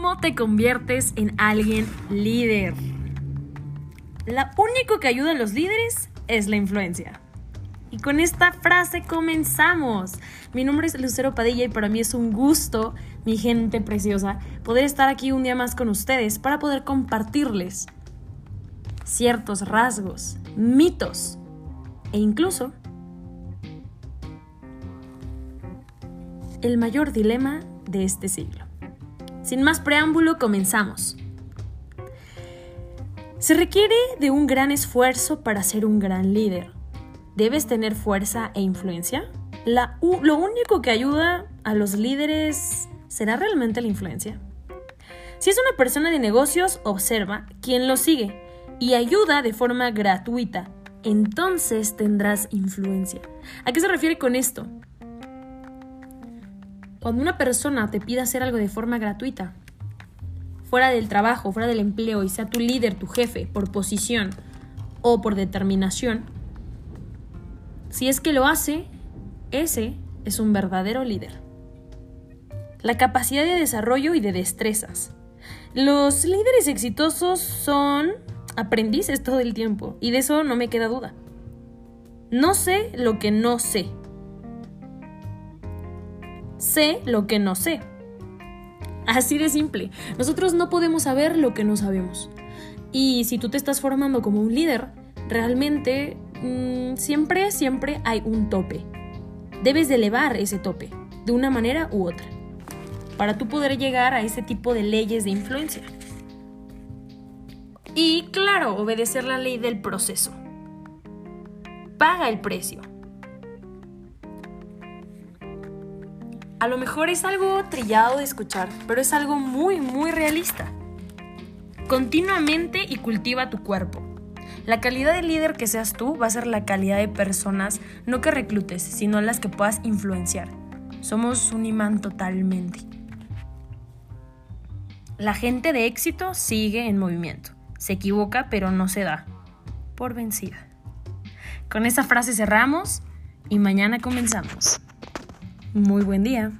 ¿Cómo te conviertes en alguien líder? Lo único que ayuda a los líderes es la influencia. Y con esta frase comenzamos. Mi nombre es Lucero Padilla y para mí es un gusto, mi gente preciosa, poder estar aquí un día más con ustedes para poder compartirles ciertos rasgos, mitos e incluso el mayor dilema de este siglo. Sin más preámbulo, comenzamos. Se requiere de un gran esfuerzo para ser un gran líder. ¿Debes tener fuerza e influencia? lo único que ayuda a los líderes será realmente la influencia. Si es una persona de negocios, observa quién lo sigue y ayuda de forma gratuita. Entonces tendrás influencia. ¿A qué se refiere con esto? Cuando una persona te pida hacer algo de forma gratuita, fuera del trabajo, fuera del empleo, y sea tu líder, tu jefe, por posición o por determinación, si es que lo hace, ese es un verdadero líder. La capacidad de desarrollo y de destrezas. Los líderes exitosos son aprendices todo el tiempo y de eso no me queda duda. No sé lo que no sé sé lo que no sé. Así de simple. Nosotros no podemos saber lo que no sabemos. Y si tú te estás formando como un líder, realmente mm, siempre, siempre hay un tope. Debes de elevar ese tope, de una manera u otra, para tú poder llegar a ese tipo de leyes de influencia. Y claro, obedecer la ley del proceso. Paga el precio. A lo mejor es algo trillado de escuchar, pero es algo muy, muy realista. Continuamente y cultiva tu cuerpo. La calidad de líder que seas tú va a ser la calidad de personas, no que reclutes, sino las que puedas influenciar. Somos un imán totalmente. La gente de éxito sigue en movimiento. Se equivoca, pero no se da. Por vencida. Con esa frase cerramos y mañana comenzamos. Muy buen día.